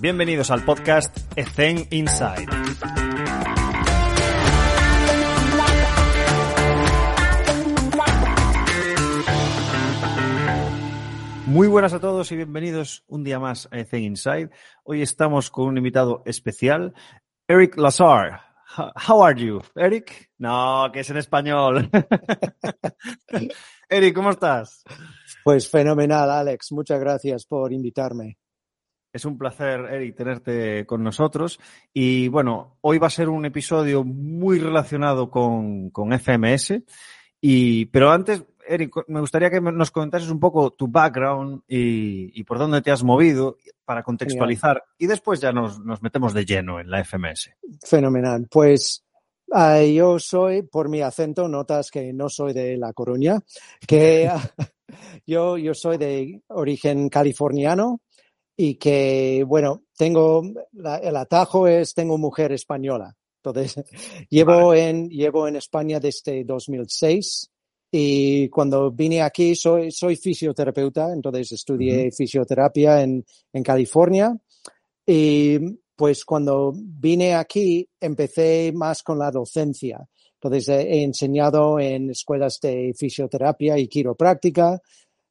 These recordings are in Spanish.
Bienvenidos al podcast Ethen Inside. Muy buenas a todos y bienvenidos un día más a Ethen Inside. Hoy estamos con un invitado especial, Eric Lazar. How are you, Eric? No, que es en español. Eric, ¿cómo estás? Pues fenomenal, Alex. Muchas gracias por invitarme. Es un placer, Eric, tenerte con nosotros. Y bueno, hoy va a ser un episodio muy relacionado con, con FMS. Y, pero antes, Eric, me gustaría que nos comentases un poco tu background y, y por dónde te has movido para contextualizar. Genial. Y después ya nos, nos, metemos de lleno en la FMS. Fenomenal. Pues uh, yo soy, por mi acento, notas que no soy de La Coruña, que yo, yo soy de origen californiano y que, bueno, tengo, la, el atajo es, tengo mujer española. Entonces, llevo, vale. en, llevo en España desde 2006 y cuando vine aquí soy, soy fisioterapeuta, entonces estudié uh -huh. fisioterapia en, en California y pues cuando vine aquí empecé más con la docencia. Entonces he enseñado en escuelas de fisioterapia y quiropráctica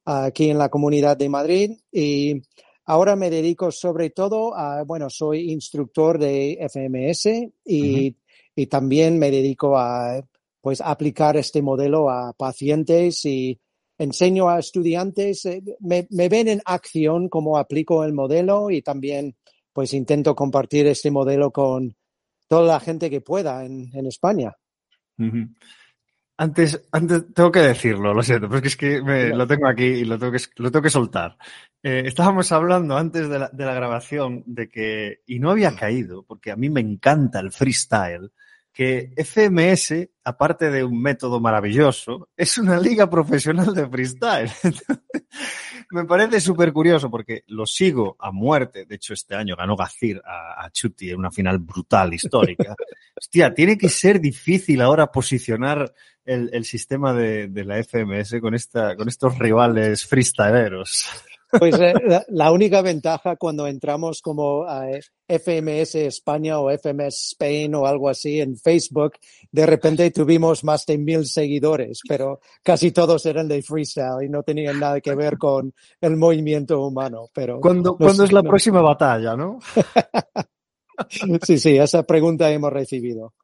aquí en la comunidad de Madrid y Ahora me dedico sobre todo a, bueno, soy instructor de FMS y, uh -huh. y también me dedico a, pues, aplicar este modelo a pacientes y enseño a estudiantes, eh, me, me, ven en acción cómo aplico el modelo y también, pues, intento compartir este modelo con toda la gente que pueda en, en España. Uh -huh. Antes, antes, tengo que decirlo, lo siento, porque es que me, lo tengo aquí y lo tengo que, lo tengo que soltar. Eh, estábamos hablando antes de la, de la, grabación de que, y no había caído, porque a mí me encanta el freestyle, que FMS, aparte de un método maravilloso, es una liga profesional de freestyle. me parece súper curioso porque lo sigo a muerte. De hecho, este año ganó Gazir a, a Chuti en una final brutal, histórica. Hostia, tiene que ser difícil ahora posicionar el, el sistema de, de, la FMS con, esta, con estos rivales freestyleros. Pues eh, la, la, única ventaja cuando entramos como uh, FMS España o FMS Spain o algo así en Facebook, de repente tuvimos más de mil seguidores, pero casi todos eran de freestyle y no tenían nada que ver con el movimiento humano. Pero ¿Cuándo, ¿cuándo es la no. próxima batalla, no? sí, sí, esa pregunta hemos recibido.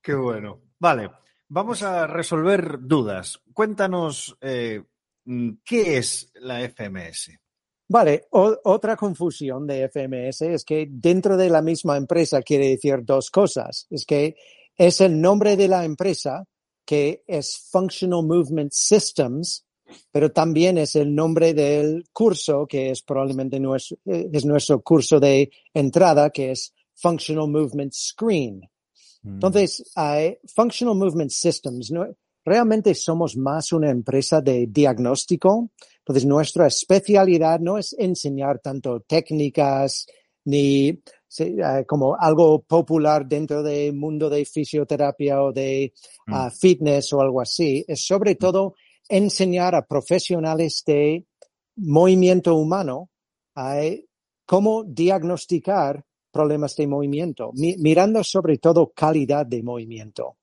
Qué bueno. Vale, vamos a resolver dudas. Cuéntanos. Eh, ¿Qué es la FMS? Vale, o, otra confusión de FMS es que dentro de la misma empresa quiere decir dos cosas. Es que es el nombre de la empresa que es Functional Movement Systems, pero también es el nombre del curso que es probablemente nuestro, es nuestro curso de entrada que es Functional Movement Screen. Mm. Entonces, uh, Functional Movement Systems, ¿no? Realmente somos más una empresa de diagnóstico. Entonces, nuestra especialidad no es enseñar tanto técnicas ni uh, como algo popular dentro del mundo de fisioterapia o de uh, mm. fitness o algo así. Es sobre todo enseñar a profesionales de movimiento humano uh, cómo diagnosticar problemas de movimiento, mi mirando sobre todo calidad de movimiento.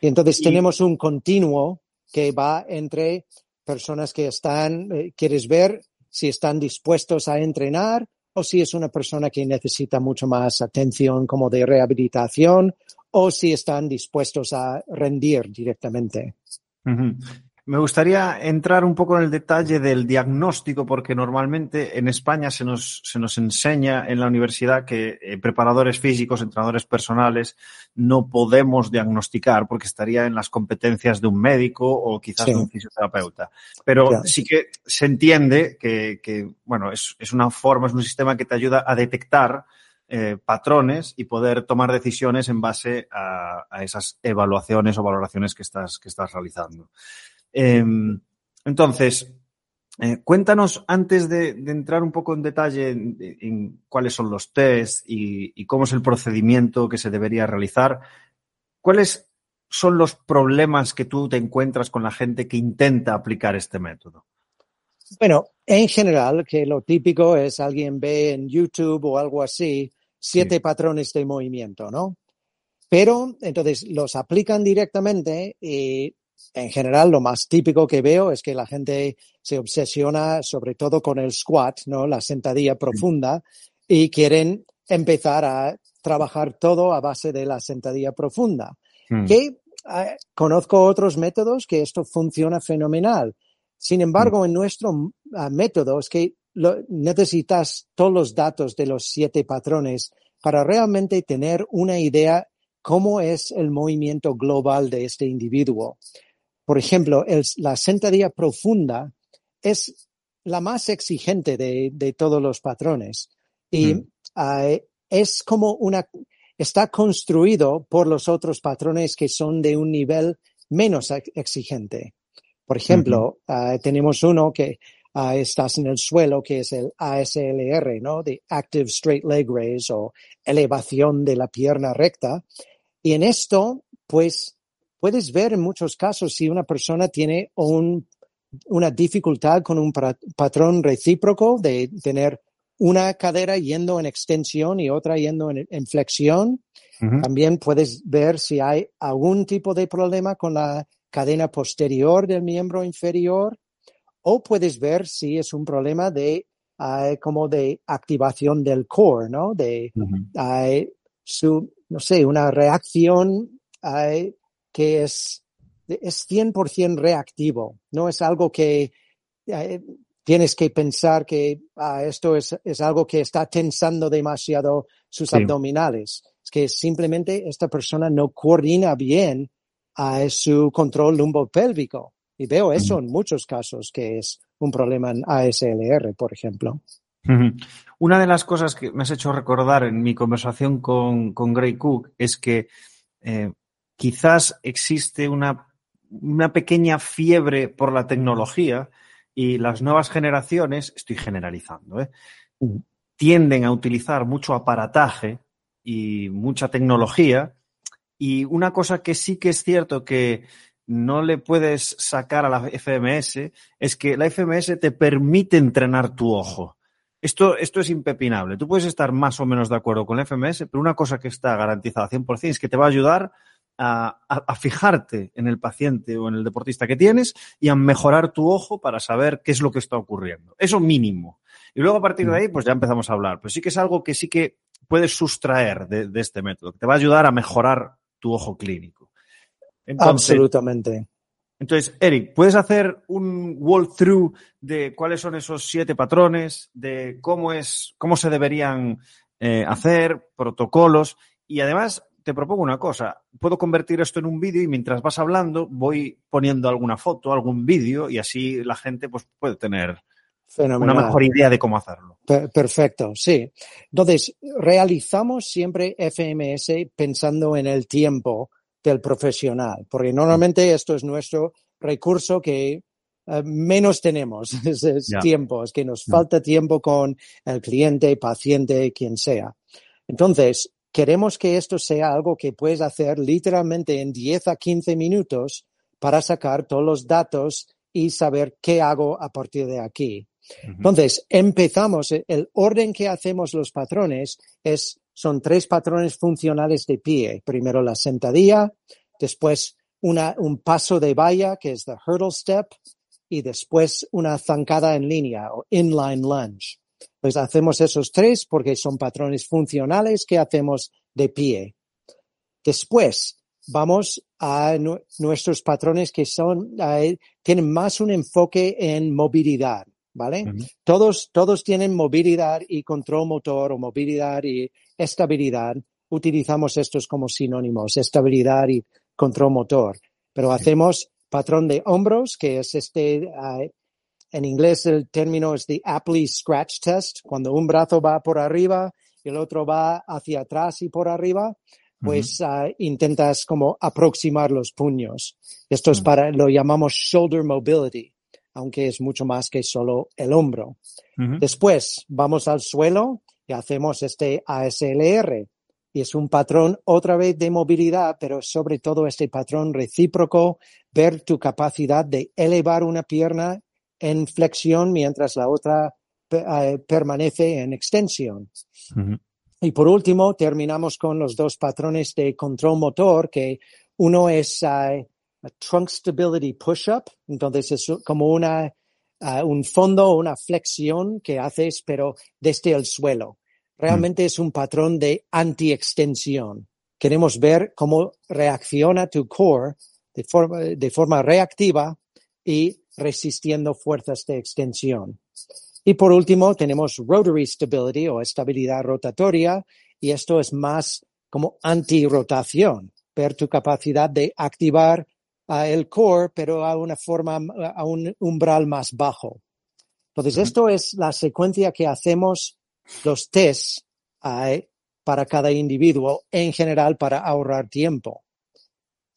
Y entonces y... tenemos un continuo que va entre personas que están, eh, quieres ver si están dispuestos a entrenar o si es una persona que necesita mucho más atención como de rehabilitación o si están dispuestos a rendir directamente. Uh -huh. Me gustaría entrar un poco en el detalle del diagnóstico, porque normalmente en España se nos, se nos enseña en la universidad que eh, preparadores físicos, entrenadores personales, no podemos diagnosticar porque estaría en las competencias de un médico o quizás sí. de un fisioterapeuta. Pero claro. sí que se entiende que, que bueno, es, es, una forma, es un sistema que te ayuda a detectar eh, patrones y poder tomar decisiones en base a, a esas evaluaciones o valoraciones que estás, que estás realizando. Eh, entonces, eh, cuéntanos antes de, de, entrar un poco en detalle en, en cuáles son los test y, y, cómo es el procedimiento que se debería realizar, ¿cuáles son los problemas que tú te encuentras con la gente que intenta aplicar este método? Bueno, en general, que lo típico es alguien ve en YouTube o algo así siete patrones de movimiento, ¿no? Pero entonces los aplican directamente y en general lo más típico que veo es que la gente se obsesiona sobre todo con el squat, ¿no? La sentadilla profunda y quieren empezar a trabajar todo a base de la sentadilla profunda. Hmm. Que eh, conozco otros métodos que esto funciona fenomenal. Sin embargo, hmm. en nuestro ah, método es que necesitas todos los datos de los siete patrones para realmente tener una idea cómo es el movimiento global de este individuo. Por ejemplo, la sentadilla profunda es la más exigente de, todos los patrones y hmm. ah, es como una, está construido por los otros patrones que son de un nivel menos exigente. Por ejemplo, ah, tenemos uno que uh, estás en el suelo, que es el ASLR, ¿no? De Active Straight Leg Raise o elevación de la pierna recta. Y en esto, pues, puedes ver en muchos casos si una persona tiene un, una dificultad con un patrón recíproco de tener una cadera yendo en extensión y otra yendo en, flexión. También puedes ver si hay algún tipo de problema con la cadena posterior del miembro inferior o puedes ver si es un problema de uh, como de activación del core, ¿no? De uh, su, no sé, una reacción uh, que es, es 100% reactivo, no es algo que tienes que pensar que esto es, es, algo que está tensando demasiado sus abdominales. Es que simplemente esta persona no coordina bien a su control lumbopélvico. Y veo eso en muchos casos, que es un problema en ASLR, por ejemplo. Una de las cosas que me has hecho recordar en mi conversación con, con Gray Cook es que eh, quizás existe una, una pequeña fiebre por la tecnología y las nuevas generaciones, estoy generalizando, ¿eh? tienden a utilizar mucho aparataje y mucha tecnología. Y una cosa que sí que es cierto que no le puedes sacar a la FMS es que la FMS te permite entrenar tu ojo. Esto, esto es impepinable. Tú puedes estar más o menos de acuerdo con la FMS, pero una cosa que está garantizada 100% es que te va a ayudar a, a, fijarte en el paciente o en el deportista que tienes y a mejorar tu ojo para saber qué es lo que está ocurriendo. Eso mínimo. Y luego a partir de ahí, pues ya empezamos a hablar. Pero sí que es algo que sí que puedes sustraer de, de este método, que te va a ayudar a mejorar tu ojo clínico. Absolutamente. Entonces, Eric, ¿puedes hacer un walkthrough de cuáles son esos siete patrones, de cómo es, cómo se deberían eh, hacer, protocolos? Y además, te propongo una cosa, puedo convertir esto en un vídeo y mientras vas hablando voy poniendo alguna foto, algún vídeo y así la gente pues, puede tener una mejor idea de cómo hacerlo. Perfecto, sí. Entonces, realizamos siempre FMS pensando en el tiempo del profesional, porque normalmente esto es nuestro recurso que eh, menos tenemos, es, tiempo, es que nos falta tiempo con el cliente, paciente, quien sea. Entonces, queremos que esto sea algo que puedes hacer literalmente en 10 a 15 minutos para sacar todos los datos y saber qué hago a partir de aquí. Entonces, empezamos, el orden que hacemos los patrones es son tres patrones funcionales de pie. Primero la sentadilla, después una, un paso de valla, que es the hurdle step, y después una zancada en línea o inline lunge. Pues hacemos esos tres porque son patrones funcionales que hacemos de pie. Después vamos a nuestros patrones que son, tienen más un enfoque en movilidad. ¿vale? Todos, todos tienen movilidad y control motor o movilidad y estabilidad. Utilizamos estos como sinónimos, estabilidad y control motor. Pero hacemos patrón de hombros, que es este, en inglés el término es the Apley Scratch Test, cuando un brazo va por arriba y el otro va hacia atrás y por arriba, pues ah, intentas como aproximar los puños. Esto es para, lo llamamos shoulder mobility aunque es mucho más que solo el hombro. Después vamos al suelo y hacemos este ASLR. Y es un patrón otra vez de movilidad, pero sobre todo este patrón recíproco, ver tu capacidad de elevar una pierna en flexión mientras la otra eh, permanece en extensión. Y por último, terminamos con los dos patrones de control motor, que uno es uh, trunk stability push-up, entonces es como una, uh, un fondo una flexión que haces, pero desde el suelo. Realmente es un patrón de anti-extensión. Queremos ver cómo reacciona tu core de forma, de forma reactiva y resistiendo fuerzas de extensión. Y por último, tenemos rotary stability o estabilidad rotatoria, y esto es más como anti-rotación, ver tu capacidad de activar uh, el core, pero a una forma, a un umbral más bajo. Entonces, esto es la secuencia que hacemos los tests uh, para cada individuo, en general para ahorrar tiempo.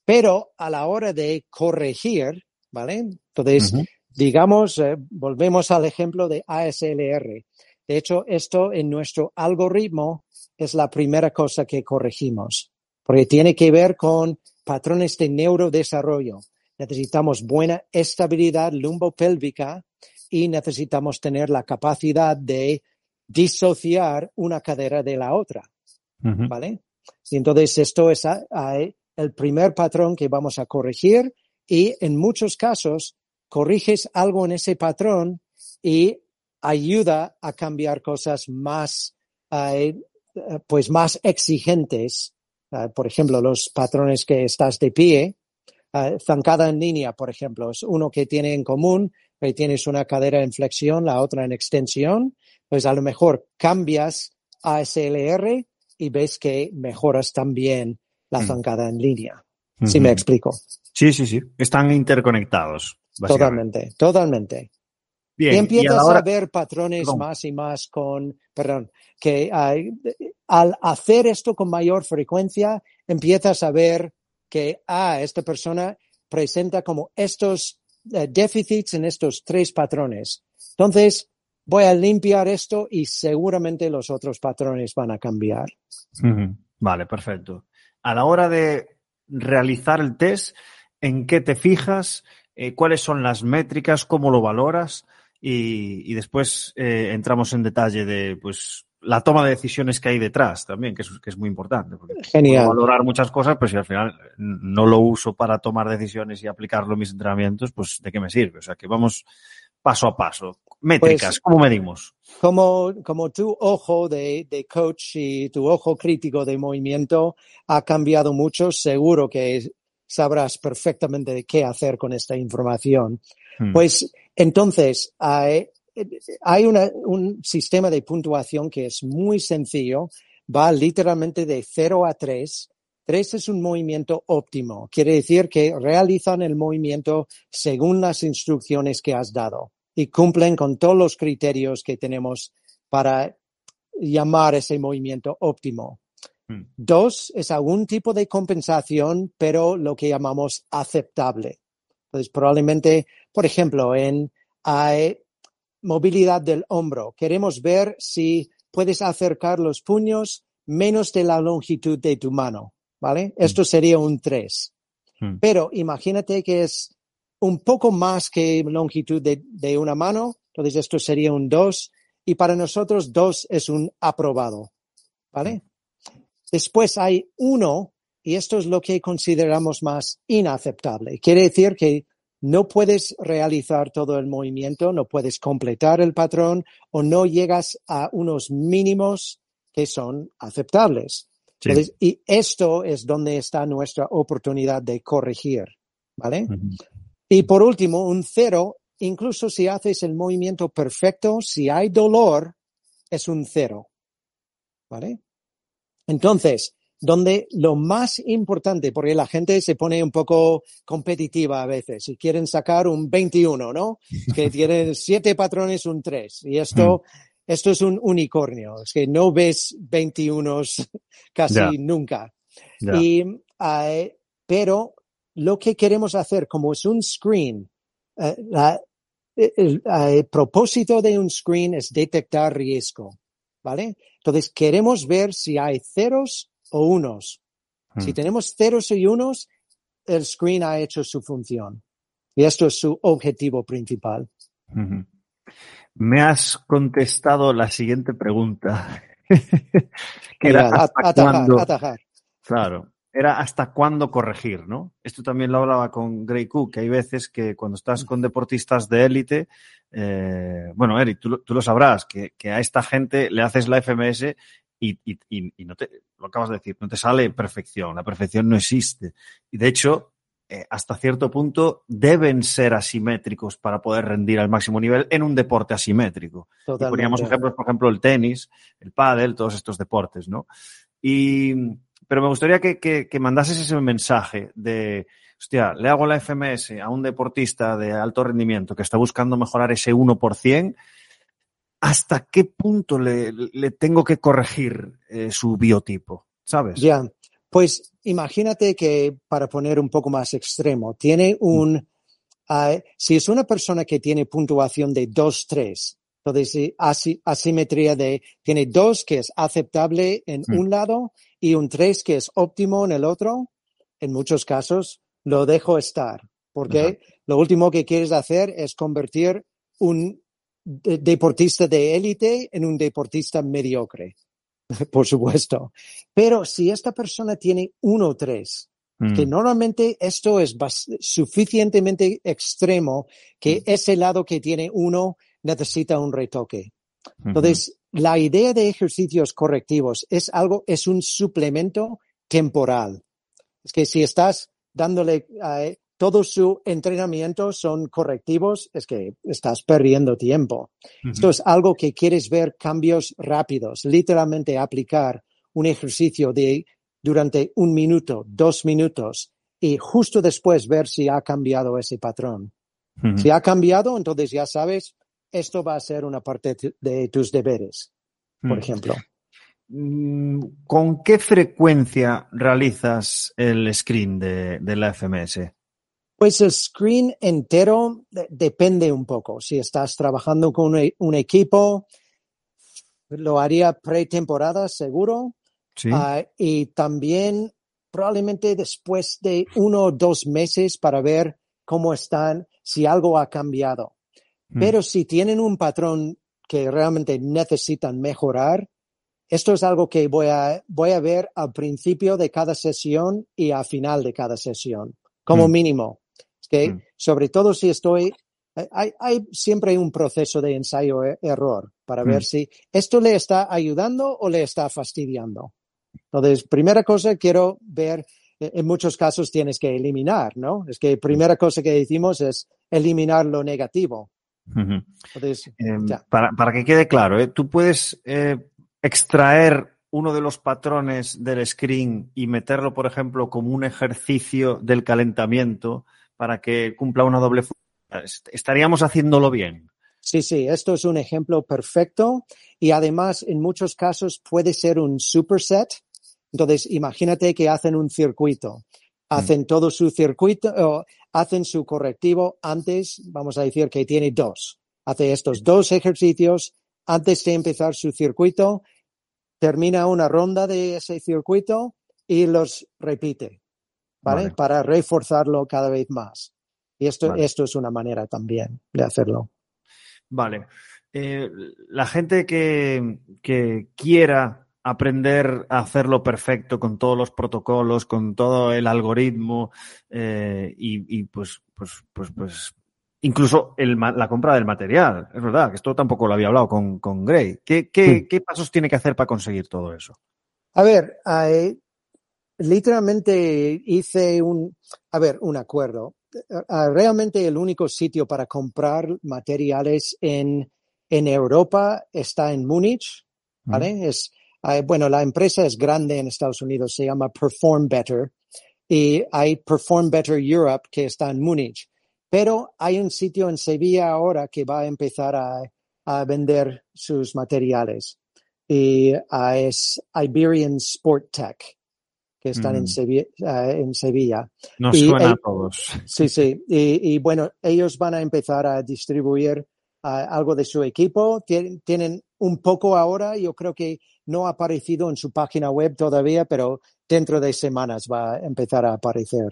Pero a la hora de corregir, ¿vale? Entonces, Digamos, eh, volvemos al ejemplo de ASLR. De hecho, esto en nuestro algoritmo es la primera cosa que corregimos, porque tiene que ver con patrones de neurodesarrollo. Necesitamos buena estabilidad lumbopélvica y necesitamos tener la capacidad de disociar una cadera de la otra. ¿Vale? Y entonces esto es el primer patrón que vamos a corregir y en muchos casos corriges algo en ese patrón y ayuda a cambiar cosas más, eh, pues más exigentes. Eh, por ejemplo, los patrones que estás de pie, uh, zancada en línea, por ejemplo, es uno que tiene en común, que tienes una cadera en flexión, la otra en extensión, pues a lo mejor cambias a SLR y ves que mejoras también la mm. zancada en línea. Si me explico. Sí, sí, sí. Están interconectados. Totalmente, totalmente. Bien, y empiezas a, ver patrones más y más con, perdón, que al hacer esto con mayor frecuencia, empiezas a ver que, ah, esta persona presenta como estos eh, déficits en estos tres patrones. Entonces, voy a limpiar esto y seguramente los otros patrones van a cambiar. Vale, perfecto. A la hora de realizar el test, ¿en qué te fijas? Eh, cuáles son las métricas, cómo lo valoras y, después eh, entramos en detalle de pues la toma de decisiones que hay detrás también, que es, que es muy importante. Porque Genial. valorar muchas cosas, pues si al final no lo uso para tomar decisiones y aplicarlo en mis entrenamientos, pues ¿de qué me sirve? O sea, que vamos paso a paso. Métricas, pues, ¿cómo medimos? Como, como tu ojo de, de, coach y tu ojo crítico de movimiento ha cambiado mucho, seguro que sabrás perfectamente de qué hacer con esta información. Hmm. Pues entonces, hay, hay un sistema de puntuación que es muy sencillo, va literalmente de 0 a 3. 3 es un movimiento óptimo, quiere decir que realizan el movimiento según las instrucciones que has dado y cumplen con todos los criterios que tenemos para llamar ese movimiento óptimo. Hmm. Dos, es algún tipo de compensación, pero lo que llamamos aceptable. Entonces, probablemente, por ejemplo, en movilidad del hombro, queremos ver si puedes acercar los puños menos de la longitud de tu mano, ¿vale? Hmm. Esto sería un 3. Hmm. Pero imagínate que es un poco más que longitud de, de una mano, entonces esto sería un 2 y para nosotros 2 es un aprobado, ¿vale? Después hay uno, y esto es lo que consideramos más inaceptable. Quiere decir que no puedes realizar todo el movimiento, no puedes completar el patrón o no llegas a unos mínimos que son aceptables. y esto es donde está nuestra oportunidad de corregir, ¿vale? Y por último, un cero, incluso si haces el movimiento perfecto, si hay dolor, es un cero, ¿vale? Entonces, donde lo más importante, porque la gente se pone un poco competitiva a veces y quieren sacar un 21, ¿no? Que tienen siete patrones, un 3. Y esto, hmm. esto es un unicornio. Es que no ves 21 casi nunca. Y, eh, pero lo que queremos hacer, como es un screen, eh, el, el, propósito de un screen es detectar riesgo. ¿vale? Entonces queremos ver si hay ceros o unos. Si hmm. tenemos ceros y unos, el screen ha hecho su función. Y esto es su objetivo principal. Me has contestado la siguiente pregunta. que era hasta cuándo, Claro, era hasta cuándo corregir, ¿no? Esto también lo hablaba con Gray Cook, que hay veces que cuando estás con deportistas de élite, eh, bueno, Eric, tú, lo sabrás, que, a esta gente le haces la FMS y, y, no te, lo acabas de decir, no te sale perfección, la perfección no existe. Y de hecho, eh, hasta cierto punto deben ser asimétricos para poder rendir al máximo nivel en un deporte asimétrico. Y poníamos ejemplos, por ejemplo, el tenis, el pádel, todos estos deportes, ¿no? Y, pero me gustaría que, que, mandases ese mensaje de, hostia, le hago la FMS a un deportista de alto rendimiento que está buscando mejorar ese 1%, ¿hasta qué punto le, le tengo que corregir eh, su biotipo? ¿Sabes? Ya, pues imagínate que, para poner un poco más extremo, tiene un, uh, si es una persona que tiene puntuación de 2, 3, entonces asimetría de, tiene 2 que es aceptable en mm. un lado y un 3 que es óptimo en el otro, en muchos casos lo dejo estar, porque lo último que quieres hacer es convertir un deportista de élite en un deportista mediocre. por supuesto. Pero si esta persona tiene uno o tres, que mm. normalmente esto es suficientemente extremo que mm. ese lado que tiene uno necesita un retoque. Entonces, la idea de ejercicios correctivos es algo, es un suplemento temporal. Es que si estás dándole eh, todo su entrenamiento son correctivos, es que estás perdiendo tiempo. Esto es algo que quieres ver cambios rápidos, literalmente aplicar un ejercicio de durante un minuto, dos minutos y justo después ver si ha cambiado ese patrón. Si ha cambiado, entonces ya sabes, esto va a ser una parte de tus deberes, por ejemplo. Mm, ¿Con qué frecuencia realizas el screen de, de la FMS? Pues el screen entero depende un poco. Si estás trabajando con un, equipo, lo haría pretemporada seguro. Sí. Ah, y también probablemente después de uno o dos meses para ver cómo están, si algo ha cambiado. Mm. Pero si tienen un patrón que realmente necesitan mejorar, esto es algo que voy a, voy a ver al principio de cada sesión y al final de cada sesión, como mm. mínimo que mm. sobre todo si estoy, hay, hay siempre un proceso de ensayo-error para ver si esto le está ayudando o le está fastidiando. Entonces, primera cosa, quiero ver, eh, en muchos casos tienes que eliminar, ¿no? Es que primera cosa que decimos es eliminar lo negativo. Entonces, em, para, para, que quede claro, ¿eh? tú puedes eh, extraer uno de los patrones del screen y meterlo, por ejemplo, como un ejercicio del calentamiento para que cumpla una doble función. Estaríamos haciéndolo bien. Sí, sí, esto es un ejemplo perfecto y además en muchos casos puede ser un superset. Entonces, imagínate que hacen un circuito, hacen mm. todo su circuito, hacen su correctivo antes, vamos a decir que tiene dos. Hace estos dos ejercicios antes de empezar su circuito, termina una ronda de ese circuito y los repite. Para reforzarlo cada vez más. Y esto, esto es una manera también de hacerlo. Vale. Eh, la gente que, quiera aprender a hacerlo perfecto con todos los protocolos, con todo el algoritmo eh, y, pues, pues, pues, pues incluso la compra del material. Es verdad que esto tampoco lo había hablado con, con Gray. ¿Qué, qué, pasos tiene que hacer para conseguir todo eso? A ver, hay, literalmente hice un, a ver, un acuerdo. Ah, realmente el único sitio para comprar materiales en, en Europa está en Múnich, ¿vale? Es, ah, bueno, la empresa es grande en Estados Unidos, se llama Perform Better y hay Perform Better Europe que está en Múnich. Pero hay un sitio en Sevilla ahora que va a empezar a, a vender sus materiales y ah, es Iberian Sport Tech que están en, mm. Sevilla, uh, en Sevilla. Nos suena a todos. Sí, sí. Y, y, bueno, ellos van a empezar a distribuir uh, algo de su equipo. Tien, tienen un poco ahora, yo creo que no ha aparecido en su página web todavía, pero dentro de semanas va a empezar a aparecer.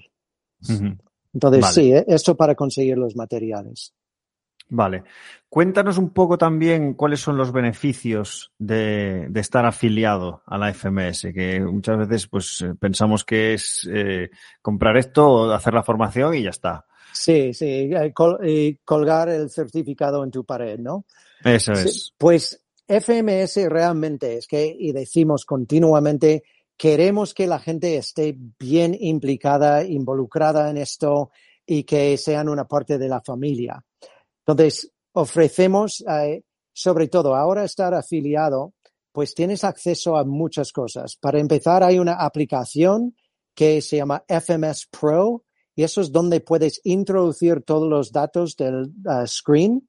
Uh -huh. Entonces, vale. sí, ¿eh? esto para conseguir los materiales. Vale. Cuéntanos un poco también cuáles son los beneficios de, de estar afiliado a la FMS, que muchas veces pues pensamos que es eh, comprar esto o hacer la formación y ya está. Sí, sí, col colgar el certificado en tu pared, ¿no? Eso Sí, es. Pues FMS realmente es que, y decimos continuamente, queremos que la gente esté bien implicada, involucrada en esto y que sean una parte de la familia. Entonces, ofrecemos, eh, sobre todo ahora estar afiliado, pues tienes acceso a muchas cosas. Para empezar, hay una aplicación que se llama FMS Pro y eso es donde puedes introducir todos los datos del uh, screen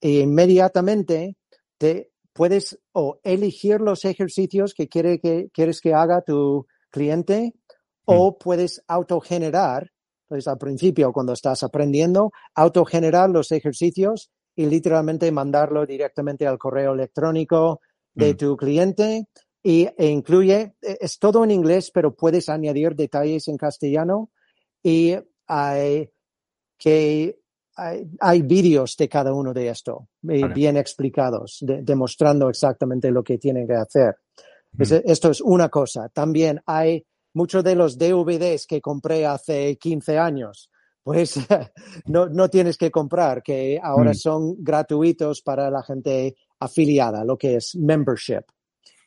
e inmediatamente te puedes o elegir los ejercicios que, quiere que quieres que haga tu cliente o puedes autogenerar, pues al principio cuando estás aprendiendo, autogenerar los ejercicios y literalmente mandarlo directamente al correo electrónico de Mm. tu cliente y, e incluye, e- es todo en inglés, pero puedes añadir detalles en castellano y hay que hay, hay vídeos de cada uno de esto, Vale. bien explicados, de- demostrando exactamente lo que tienen que hacer. Es- Mm. esto es una cosa. También hay muchos de los DVDs que compré hace 15 años. Pues no, no tienes que comprar, que ahora Mm. son gratuitos para la gente afiliada, lo que es membership.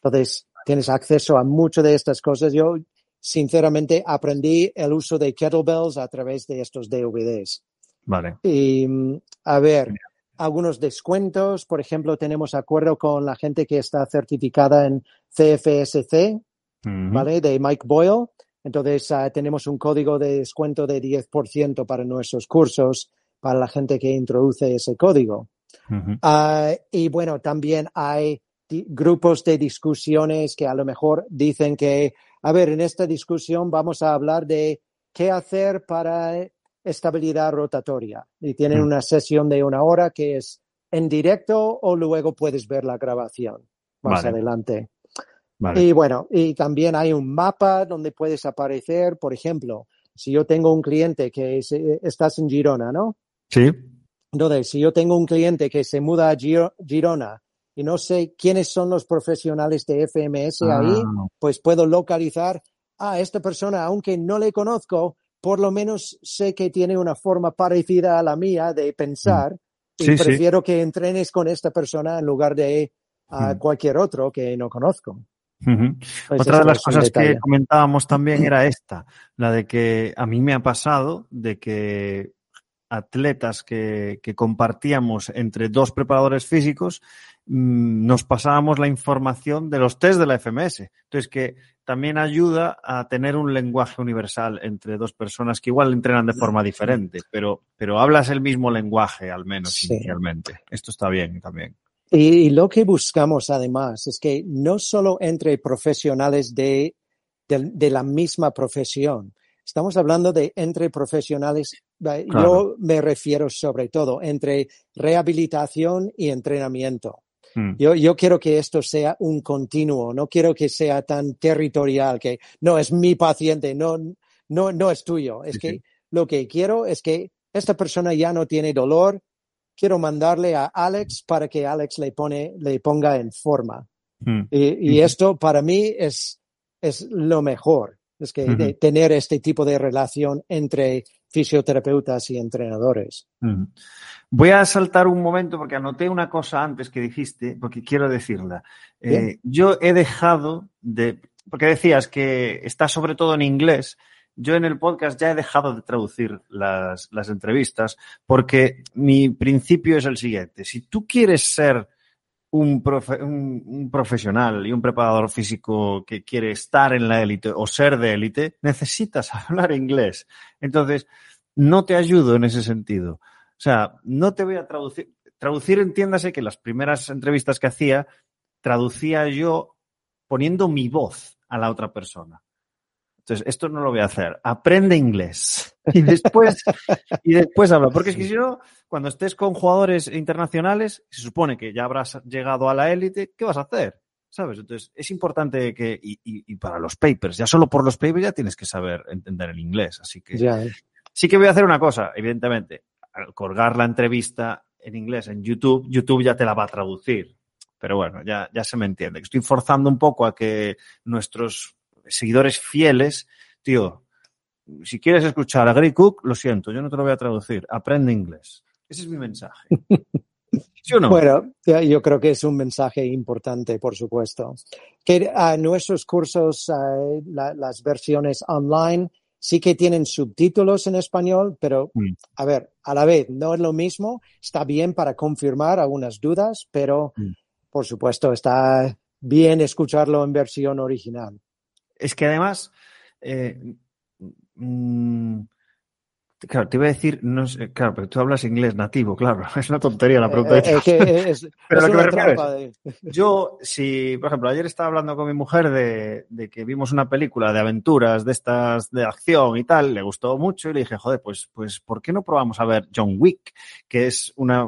Entonces, tienes acceso a muchas de estas cosas. Yo, sinceramente, aprendí el uso de kettlebells a través de estos DVDs. Vale. Y, mm, a ver, algunos descuentos. Por ejemplo, tenemos acuerdo con la gente que está certificada en CFSC. ¿vale? De Mike Boyle. Entonces, ah, tenemos un código de descuento de 10% para nuestros cursos, para la gente que introduce ese código. Ah, y bueno, también hay grupos de discusiones que a lo mejor dicen que, a ver, en esta discusión vamos a hablar de qué hacer para estabilidad rotatoria. Y tienen Mm. una sesión de una hora que es en directo o luego puedes ver la grabación más Vale. adelante. Vale. Y bueno, y también hay un mapa donde puedes aparecer, por ejemplo, si yo tengo un cliente que es- eh, estás en Girona, ¿no? Sí. Entonces, si yo tengo un cliente que se muda a Giro- Girona y no sé quiénes son los profesionales de FMS ahí, Ah, pues puedo localizar a esta persona, aunque no le conozco, por lo menos sé que tiene una forma parecida a la mía de pensar y Mm. Sí, sí. prefiero que entrenes con esta persona en lugar de a Mm. cualquier otro que no conozco. Pues Otra de las cosas que comentábamos también era esta, la de que a mí me ha pasado de que atletas que, que compartíamos entre dos preparadores físicos mm, nos pasábamos la información de los test de la FMS. Entonces, que también ayuda a tener un lenguaje universal entre dos personas que igual entrenan de forma diferente, pero, pero hablas el mismo lenguaje, al menos Sí. inicialmente. Esto está bien también. Y, y lo que buscamos además es que no solo entre profesionales de, de, de la misma profesión, estamos hablando de entre profesionales, Claro. yo me refiero sobre todo entre rehabilitación y entrenamiento. Mm. Yo, yo quiero que esto sea un continuo, no quiero que sea tan territorial, que no es mi paciente, no, no, no es tuyo. Es Sí, que lo que quiero es que esta persona ya no tiene dolor, quiero mandarle a Alex para que Alex le, pone, le ponga en forma. Mm. Y, esto para mí es, es lo mejor, es que de tener este tipo de relación entre fisioterapeutas y entrenadores. Voy a saltar un momento porque anoté una cosa antes que dijiste, porque quiero decirla. Eh, yo he dejado de, porque decías que está sobre todo en inglés. Yo en el podcast ya he dejado de traducir las, las entrevistas porque mi principio es el siguiente. Si tú quieres ser un, profe- un- profesional y un preparador físico que quiere estar en la élite o ser de élite, necesitas hablar inglés. Entonces, no te ayudo en ese sentido. O sea, no te voy a traducir. Traducir, entiéndase que las primeras entrevistas que hacía, traducía yo poniendo mi voz a la otra persona. Entonces, esto no lo voy a hacer. Aprende inglés. Y después, y después habla. Porque es que si no, cuando estés con jugadores internacionales, se supone que ya habrás llegado a la élite, ¿qué vas a hacer? ¿Sabes? Entonces, es importante que, y, y- y para los papers, ya solo por los papers ya tienes que saber entender el inglés. Así que Ya. sí que voy a hacer una cosa, evidentemente. Al colgar la entrevista en inglés en YouTube, YouTube ya te la va a traducir. Pero bueno, ya, ya se me entiende. Estoy forzando un poco a que nuestros seguidores fieles, tío, si quieres escuchar a Gray Cook, lo siento, yo no te lo voy a traducir. Aprende inglés. Ese es mi mensaje. ¿Sí o no? Bueno, yo creo que es un mensaje importante, por supuesto. Que a nuestros cursos, uh, la, las versiones online, sí que tienen subtítulos en español, pero mm. a ver, a la vez, no es lo mismo. Está bien para confirmar algunas dudas, pero mm. por supuesto está bien escucharlo en versión original. Es que además, eh, mmm, Claro, te iba a decir, no sé, claro, pero tú hablas inglés nativo, claro, es una tontería la pregunta. Eh, que es, pero es una trampa de... Yo, si, por ejemplo, ayer estaba hablando con mi mujer de, de, que vimos una película de aventuras de estas, de acción y tal, le gustó mucho y le dije, joder, pues, pues, ¿por qué no probamos a ver John Wick? Que es una,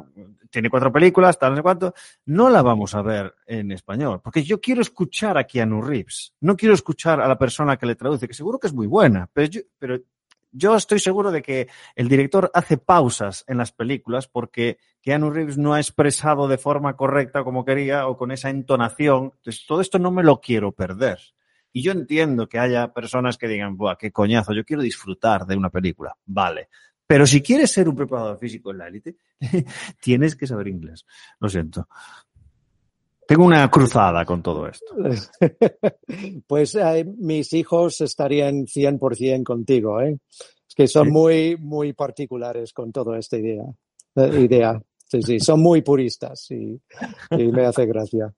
tiene cuatro películas, tal, no sé cuánto, no la vamos a ver en español, porque yo quiero escuchar a Keanu Reeves, no quiero escuchar a la persona que le traduce, que seguro que es muy buena, pero yo, pero yo estoy seguro de que el director hace pausas en las películas porque Keanu Reeves no ha expresado de forma correcta como quería o con esa entonación. Entonces, todo esto no me lo quiero perder. Y yo entiendo que haya personas que digan, Buah, qué coñazo, yo quiero disfrutar de una película. Vale. Pero si quieres ser un preparador físico en la élite, tienes que saber inglés. Lo siento. Tengo una cruzada con todo esto. pues eh, mis hijos estarían 100% contigo, ¿eh? Es que son muy, muy particulares con toda esta idea. Eh, idea. Sí, sí, son muy puristas y, y me hace gracia.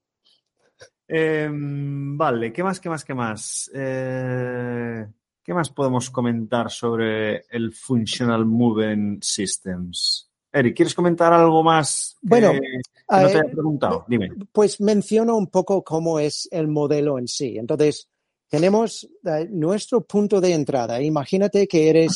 Eh, vale, ¿qué más, qué más, qué más? Eh, ¿Qué más podemos comentar sobre el Functional Movement Systems? Eric, ¿quieres comentar algo más? Que... Bueno, no te he preguntado, dime. Pues menciono un poco cómo es el modelo en sí. Entonces, tenemos uh, nuestro punto de entrada. Imagínate que eres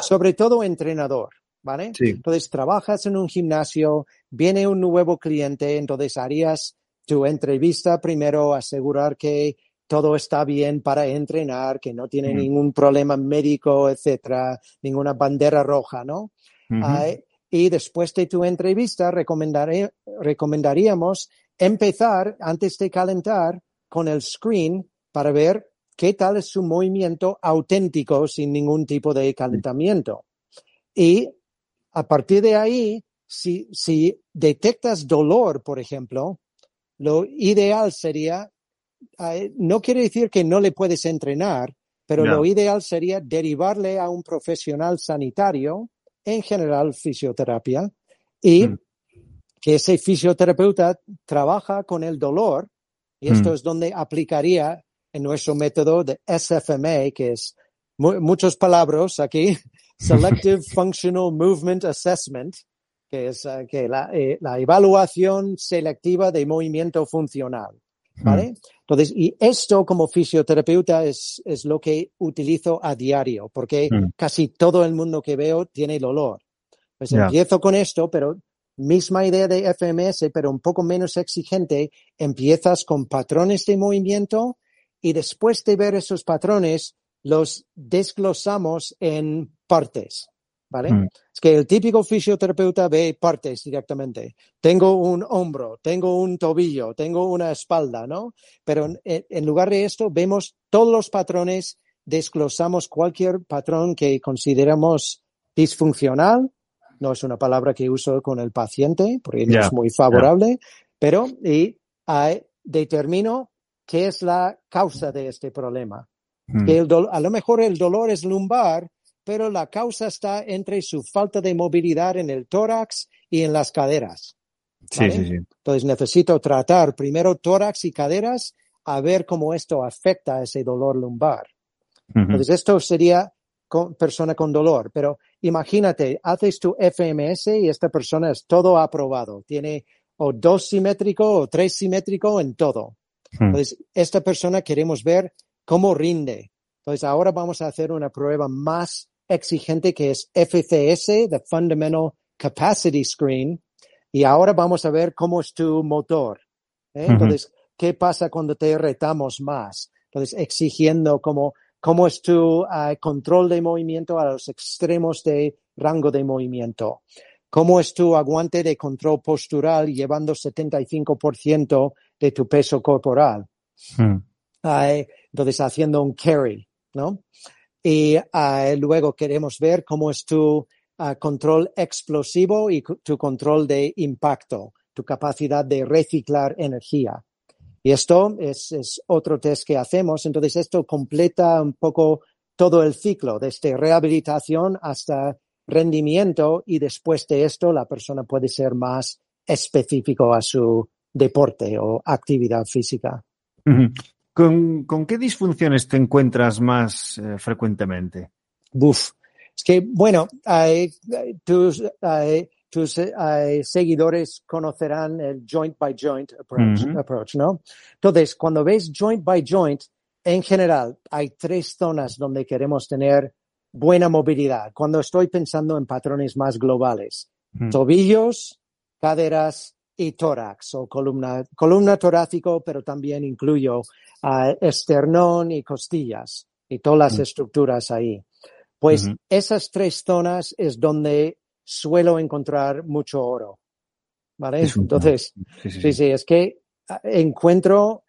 sobre todo entrenador, ¿vale? Sí. Entonces, trabajas en un gimnasio, viene un nuevo cliente, entonces harías tu entrevista primero, asegurar que todo está bien para entrenar, que no tiene mm. ningún problema médico, etcétera, ninguna bandera roja, ¿no? Uh -huh. uh, y después de tu entrevista recomendaré, recomendaríamos empezar antes de calentar con el screen para ver qué tal es su movimiento auténtico sin ningún tipo de calentamiento. Y a partir de ahí, si, si detectas dolor, por ejemplo, lo ideal sería, eh, no quiere decir que no le puedes entrenar, pero no. lo ideal sería derivarle a un profesional sanitario en general fisioterapia y mm. que ese fisioterapeuta trabaja con el dolor y esto mm. es donde aplicaría en nuestro método de SFMA, que es mu muchos palabras aquí, Selective Functional Movement Assessment, que es uh, que la, eh, la, evaluación selectiva de movimiento funcional. ¿Vale? Mm. Entonces, y esto como fisioterapeuta es, es lo que utilizo a diario, porque mm. casi todo el mundo que veo tiene dolor. Pues yeah. empiezo con esto, pero misma idea de FMS, pero un poco menos exigente, empiezas con patrones de movimiento y después de ver esos patrones, los desglosamos en partes. ¿Vale? Mm. Es que el típico fisioterapeuta ve partes directamente. Tengo un hombro, tengo un tobillo, tengo una espalda, ¿no? Pero en, en lugar de esto, vemos todos los patrones, desglosamos cualquier patrón que consideramos disfuncional. No es una palabra que uso con el paciente, porque yeah. no es muy favorable, yeah. pero y determino qué es la causa de este problema. Mm. El a lo mejor el dolor es lumbar, pero la causa está entre su falta de movilidad en el tórax y en las caderas. ¿vale? Sí, sí, sí. Entonces necesito tratar primero tórax y caderas a ver cómo esto afecta a ese dolor lumbar. Uh -huh. Entonces esto sería con, persona con dolor, pero imagínate, haces tu FMS y esta persona es todo aprobado, tiene o dos simétrico o tres simétrico en todo. Uh -huh. Entonces esta persona queremos ver cómo rinde. Entonces ahora vamos a hacer una prueba más exigente que es FCS, the Fundamental Capacity Screen, y ahora vamos a ver cómo es tu motor. ¿eh? Entonces, uh -huh. ¿qué pasa cuando te retamos más? Entonces, exigiendo cómo, cómo es tu uh, control de movimiento a los extremos de rango de movimiento. cómo es tu aguante de control postural llevando 75% de tu peso corporal. Mm. Eh, entonces, haciendo un carry, ¿no? Y eh, luego queremos ver cómo es tu eh, control explosivo y tu control de impacto, tu capacidad de reciclar energía. Y esto es, otro test que hacemos. Entonces, esto completa un poco todo el ciclo, desde rehabilitación hasta rendimiento y después de esto la persona puede ser más específico a su deporte o actividad física. ¿Con, con qué disfunciones te encuentras más eh, frecuentemente? Buf. Es que, bueno, eh, tus, eh, tus seguidores conocerán el joint by joint approach, approach, ¿no? Entonces, cuando ves joint by joint, en general, hay tres zonas donde queremos tener buena movilidad. Cuando estoy pensando en patrones más globales, tobillos, caderas y tórax o columna, columna torácico, pero también incluyo esternón y costillas y todas las Mm. estructuras ahí. Pues esas tres zonas es donde suelo encontrar mucho oro. ¿Vale? Entonces, Sí, sí, sí, sí, es que encuentro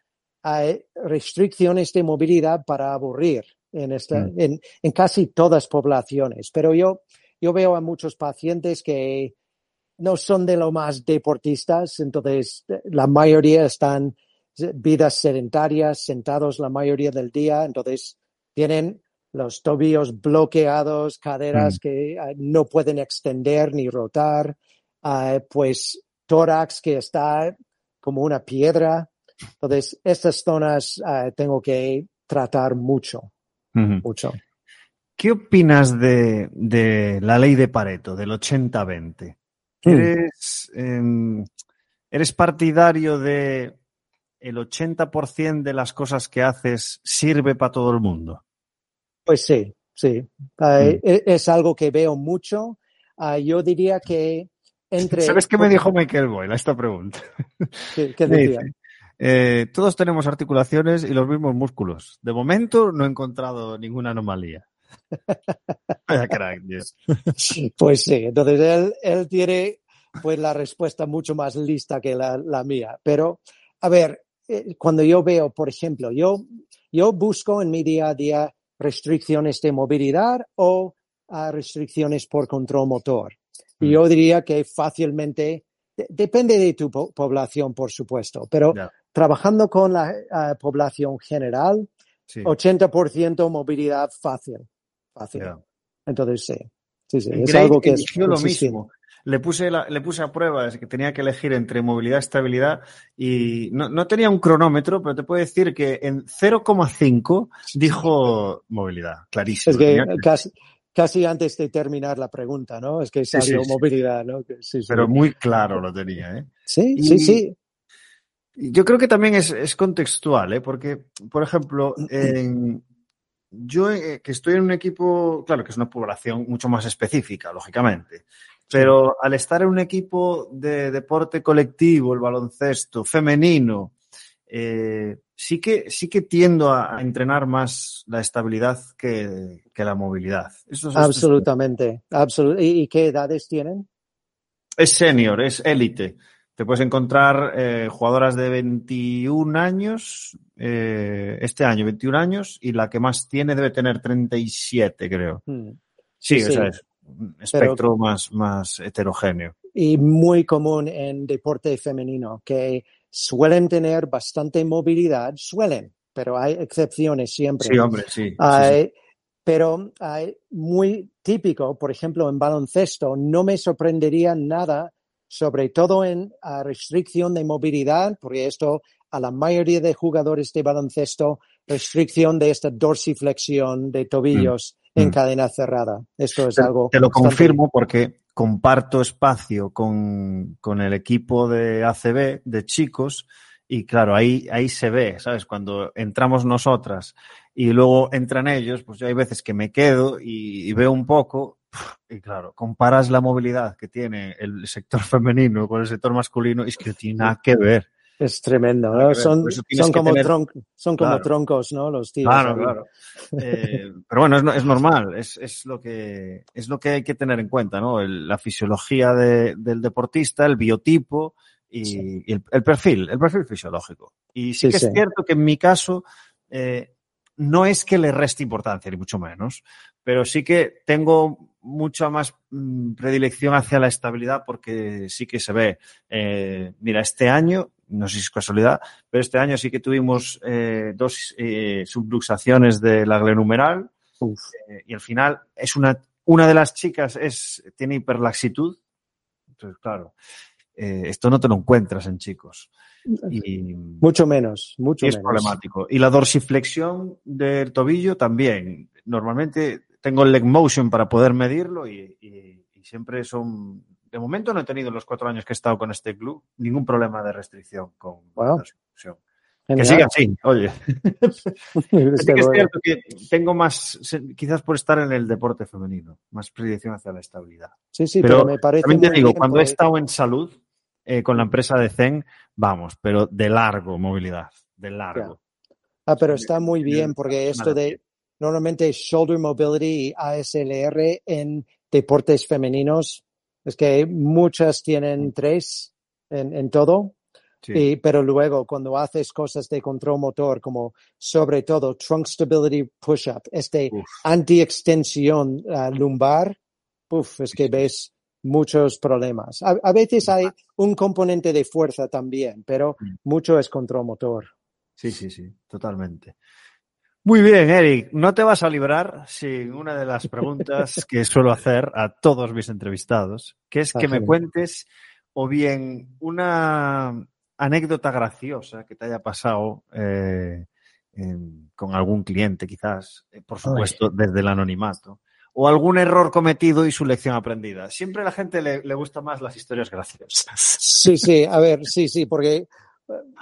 restricciones de movilidad para aburrir en, esta, Mm. en, en casi todas poblaciones, pero yo, yo veo a muchos pacientes que no son de lo más deportistas, entonces eh, la mayoría están eh, vidas sedentarias, sentados la mayoría del día, entonces tienen los tobillos bloqueados, caderas Mm. que eh, no pueden extender ni rotar, ah, pues tórax que está como una piedra. Entonces, estas zonas ah, tengo que tratar mucho, mucho. ¿Qué opinas de, de la ley de Pareto, del 80-20? Mm. ¿Eres, em, ¿Eres partidario de el 80% de las cosas que haces sirve para todo el mundo? Pues sí, sí. Ah, e- Es algo que veo mucho. Ah, yo diría que entre... ¿Sabes qué me dijo Michael Boyle a esta pregunta? ¿Qué, qué decía? dice, eh, todos tenemos articulaciones y los mismos músculos. De momento no he encontrado ninguna anomalía. Crack, Dios. Pues sí, entonces él, él tiene pues la respuesta mucho más lista que la, la mía. Pero, a ver, eh, cuando yo veo, por ejemplo, yo, yo busco en mi día a día restricciones de movilidad o ah, restricciones por control motor. Y Mm. yo diría que fácilmente, de- depende de tu po- población, por supuesto, pero trabajando con la ah, población general, sí. 80% movilidad fácil. Fácil. Entonces, sí. Sí, sí. Es algo que es lo mismo. Le puse, la- le puse a prueba que tenía que elegir entre movilidad y estabilidad y no, no tenía un cronómetro, pero te puedo decir que en 0,5 dijo movilidad, clarísimo. Es que casi, casi antes de terminar la pregunta, ¿no? Es que salió sí, sí. movilidad, ¿no? Que Sí, sí. pero muy claro lo tenía, ¿eh? sí, y- sí, sí. Yo creo que también es, es contextual, ¿eh? porque, por ejemplo, en- yo eh, que estoy en un equipo, claro que es una población mucho más específica, lógicamente, pero al estar en un equipo de deporte colectivo, el baloncesto femenino, eh, sí, que, sí que tiendo a, entrenar más la estabilidad que, que la movilidad. Eso es- Absolutamente. absolu- ¿Y, y qué edades tienen? Es senior, es élite. Te puedes encontrar eh, jugadoras de 21 años, eh, este año 21 años, y la que más tiene debe tener 37, creo. Hmm. Sí, Sí, o sea, es un espectro más, más heterogéneo. Y muy común en deporte femenino, que suelen tener bastante movilidad, suelen, pero hay excepciones siempre. Sí, hombre, sí. sí, Ay, sí. Pero ay, muy típico, por ejemplo, en baloncesto, no me sorprendería nada, sobre todo en restricción de movilidad, porque esto a la mayoría de jugadores de baloncesto, restricción de esta dorsiflexión de tobillos Mm, en mm. cadena cerrada. Esto es Te, algo. te lo bastante- confirmo porque comparto espacio con, con el equipo de ACB, de chicos, y claro, ahí, ahí se ve, ¿sabes? Cuando entramos nosotras y luego entran ellos, pues yo hay veces que me quedo y, y veo un poco, y claro, comparas la movilidad que tiene el sector femenino con el sector masculino, y es que no tiene nada que ver. Es tremendo, ¿no? Son, son, como tener- tron- son como Claro. troncos, ¿no? Los tíos. Claro, claro. Eh, pero bueno, es, es normal, es, es lo que, es lo que hay que tener en cuenta, ¿no? El- la fisiología de- del deportista, el biotipo y, Sí. y el, el perfil, el perfil fisiológico. Y sí, Sí, que sí. es cierto que en mi caso eh, no es que le reste importancia, ni mucho menos, pero sí que tengo mucha más mm, predilección hacia la estabilidad porque sí que se ve. eh, mira, este año, no sé si es casualidad, pero este año sí que tuvimos eh, dos eh, subluxaciones de la glenumeral y al final es una, una de las chicas es, tiene hiperlaxitud. Entonces, claro, eh, esto no te lo encuentras en chicos. Y, Mucho menos, mucho y es menos. problemático. Y la dorsiflexión del tobillo también. Normalmente tengo el leg motion para poder medirlo y, y- y siempre son... De momento no he tenido en los cuatro años que he estado con este club ningún problema de restricción con Wow. la. Que siga así, oye. Es Sí que es bueno. cierto que tengo más, quizás por estar en el deporte femenino, más predilección hacia la estabilidad. Sí, sí, Pero pero, me parece También te digo, cuando he estado en salud eh, con la empresa de Zen, vamos, pero de largo movilidad, de largo. Ah, pero está muy bien porque esto de normalmente shoulder mobility y ASLR en deportes femeninos es que muchas tienen tres en, en todo, Sí. y, pero luego cuando haces cosas de control motor como sobre todo trunk stability push-up, este anti-extensión ah, lumbar, uf, es que ves muchos problemas. A, a veces hay un componente de fuerza también, pero Mm. mucho es control motor. Sí, sí, sí, totalmente. Muy bien, Eric, no te vas a librar sin una de las preguntas que suelo hacer a todos mis entrevistados, que es que me cuentes o bien una anécdota graciosa que te haya pasado eh, en- con algún cliente, quizás, eh, por supuesto, desde el anonimato, o algún error cometido y su lección aprendida. Siempre a la gente le, le gustan más las historias graciosas. Sí, sí, a ver, sí, sí, porque, eh,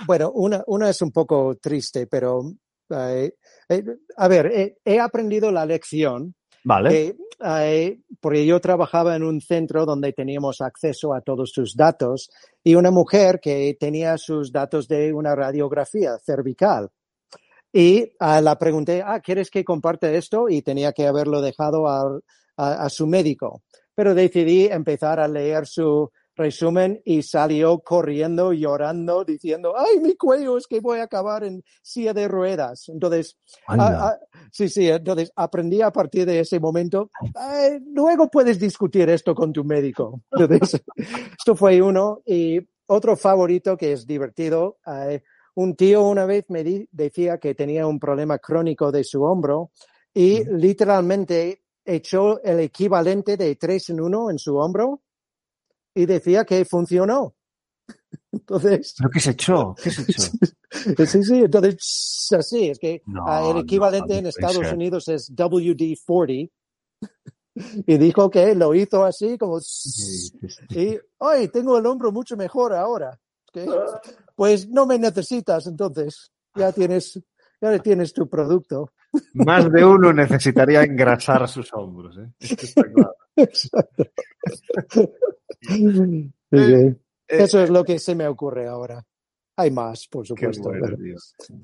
bueno, una, una es un poco triste, pero, a ver, eh, he aprendido la lección, Vale. eh, porque yo trabajaba en un centro donde teníamos acceso a todos sus datos y una mujer que tenía sus datos de una radiografía cervical. Y ah, la pregunté, ah, ¿quieres que comparte esto? Y tenía que haberlo dejado al- a, a su médico. Pero decidí empezar a leer su resumen y salió corriendo, llorando, diciendo, ay, mi cuello es que voy a acabar en silla de ruedas. Entonces, ah, ah, sí, sí, entonces aprendí a partir de ese momento, "Ay, luego puedes discutir esto con tu médico. Entonces, esto fue uno. Y otro favorito que es divertido, eh, un tío una vez me di- decía que tenía un problema crónico de su hombro y literalmente echó el equivalente de tres en uno en su hombro y decía que funcionó. Entonces, ¿Pero qué se echó? ¿Qué se echó? sí, sí, entonces así, es que No, ah, el no, equivalente no en puede Estados. Unidos es WD-40 y dijo que lo hizo así como y hoy tengo el hombro mucho mejor ahora. ¿ok? Pues no me necesitas entonces, ya tienes, ya tienes tu producto. Más de uno necesitaría engrasar sus hombros. ¿eh? Esto está claro. Sí. Eh, Eso es lo que se me ocurre ahora. Hay más, por supuesto. bueno, pero- tío.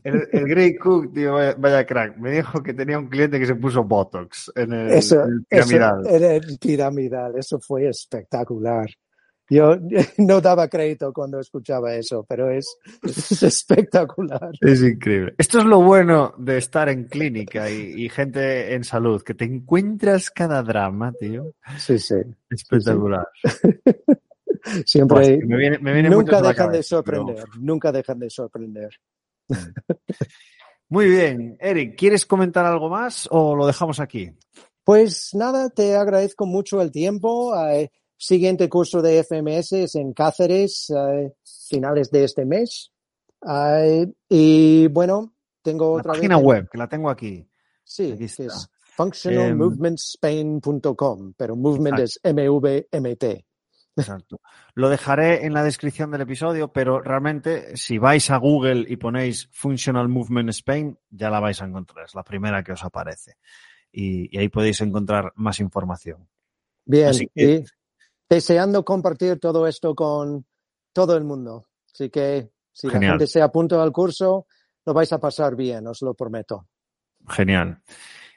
El, el Grey Cook, tío, vaya, vaya crack. Me dijo que tenía un cliente que se puso Botox en el, Eso, en el eso piramidal. era el piramidal, eso fue espectacular. Yo no daba crédito cuando escuchaba eso, pero es, es espectacucular. Es increíble. Esto es lo bueno de estar en clínica y, y gente en salud, que te encuentras cada drama, tío. Sí, sí. Espectacular. Siempre, Pues, me viene, me viene mucho nunca dejan de cabeza, sorprender, nunca dejan de sorprender. Muy bien. Eric, ¿quieres comentar algo más o lo dejamos aquí? Pues nada, te agradezco mucho el tiempo. Eh, siguiente curso de FMS es en Cáceres, eh, finales de este mes. Eh, y bueno, tengo La otra página vez. web, que la tengo aquí. Sí, Aquí que está. es functionalmovementspain.com, pero movement Exacto. es M-V-M-T. Exacto. Lo dejaré en la descripción del episodio, pero realmente si vais a Google y ponéis Functional Movement Spain, ya la vais a encontrar. Es la primera que os aparece. Y, y ahí podéis encontrar más información. Bien, Así que- y deseando compartir todo esto con todo el mundo. Así que Si Genial. la gente se apunta al curso, lo vais a pasar bien, os lo prometo. Genial.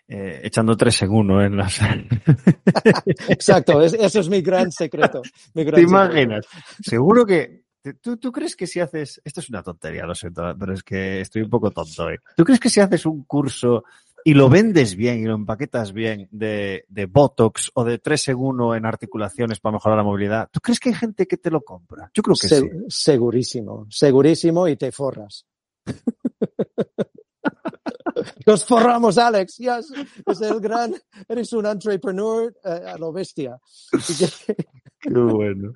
Eh, echando tres en uno en las... Exacto, es- eso es mi gran secreto. mi gran ¿Te secreto. imaginas? Seguro que... ¿tú, ¿Tú crees que si haces... Esto es una tontería, lo siento, pero es que estoy un poco tonto hoy. ¿Tú crees que si haces un curso y lo vendes bien y lo empaquetas bien de, de Botox o de 3 en 1 en articulaciones para mejorar la movilidad, ¿tú crees que hay gente que te lo compra? Yo creo que Se- sí. Segurísimo, segurísimo y te forras. Nos forramos, Alex. Yes, es el gran, eres un entrepreneur eh, a lo bestia. Bueno.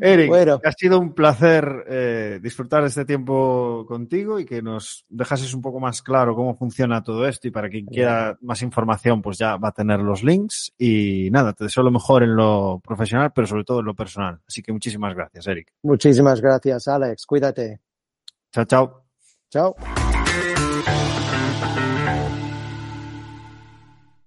Eric, Bueno. ha sido un placer eh, disfrutar de este tiempo contigo y que nos dejases un poco más claro cómo funciona todo esto y para quien quiera más información pues ya va a tener los links y nada, te deseo lo mejor en lo profesional pero sobre todo en lo personal. Así que muchísimas gracias, Eric. muchísimas gracias, Alex. Cuídate. Chao, chao. Chao.